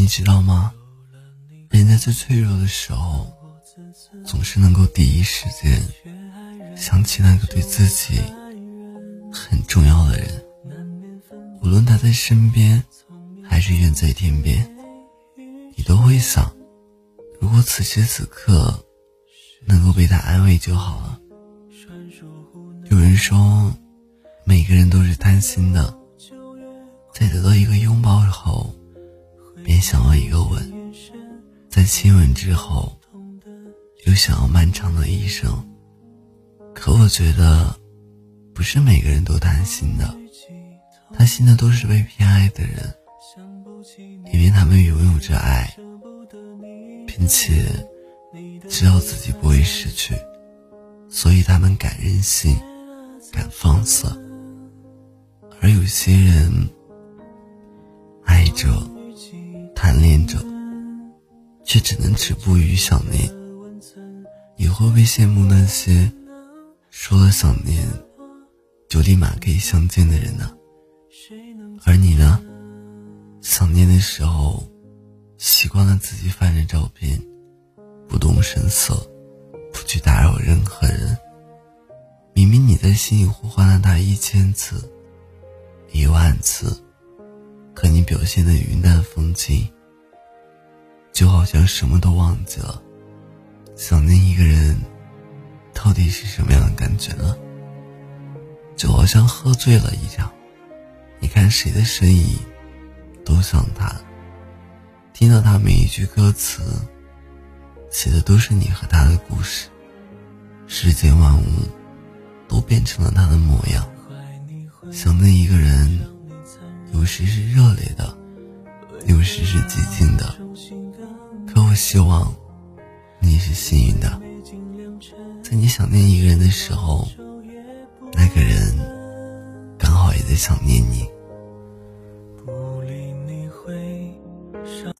你知道吗？人在最脆弱的时候，总是能够第一时间想起那个对自己很重要的人，无论他在身边还是远在天边，你都会想，如果此时此刻能够被他安慰就好了。有人说，每个人都是贪心的，在得到一个拥抱后，想要一个吻。在亲吻之后，又想要漫长的一生。可我觉得，不是每个人都贪心的，贪心的都是被偏爱的人，因为他们拥有着爱，并且知道自己不会失去，所以他们敢任性，敢放肆。而有些人，爱，着。却只能止步于想念。你会不会羡慕那些说了想念就立马可以相见的人呢？而你呢？想念的时候，习惯了自己翻着照片，不动声色，不去打扰任何人。明明你在心里呼唤了他一千次、一万次，可你表现的云淡风轻。就好像什么都忘记了，想念一个人，到底是什么样的感觉呢？就好像喝醉了一样，你看谁的身影，都像他，听到他每一句歌词，写的都是你和他的故事，世间万物，都变成了他的模样。想念一个人，有时是热烈的，有时是寂静的。可我希望你是幸运的，在你想念一个人的时候，那个人刚好也在想念你。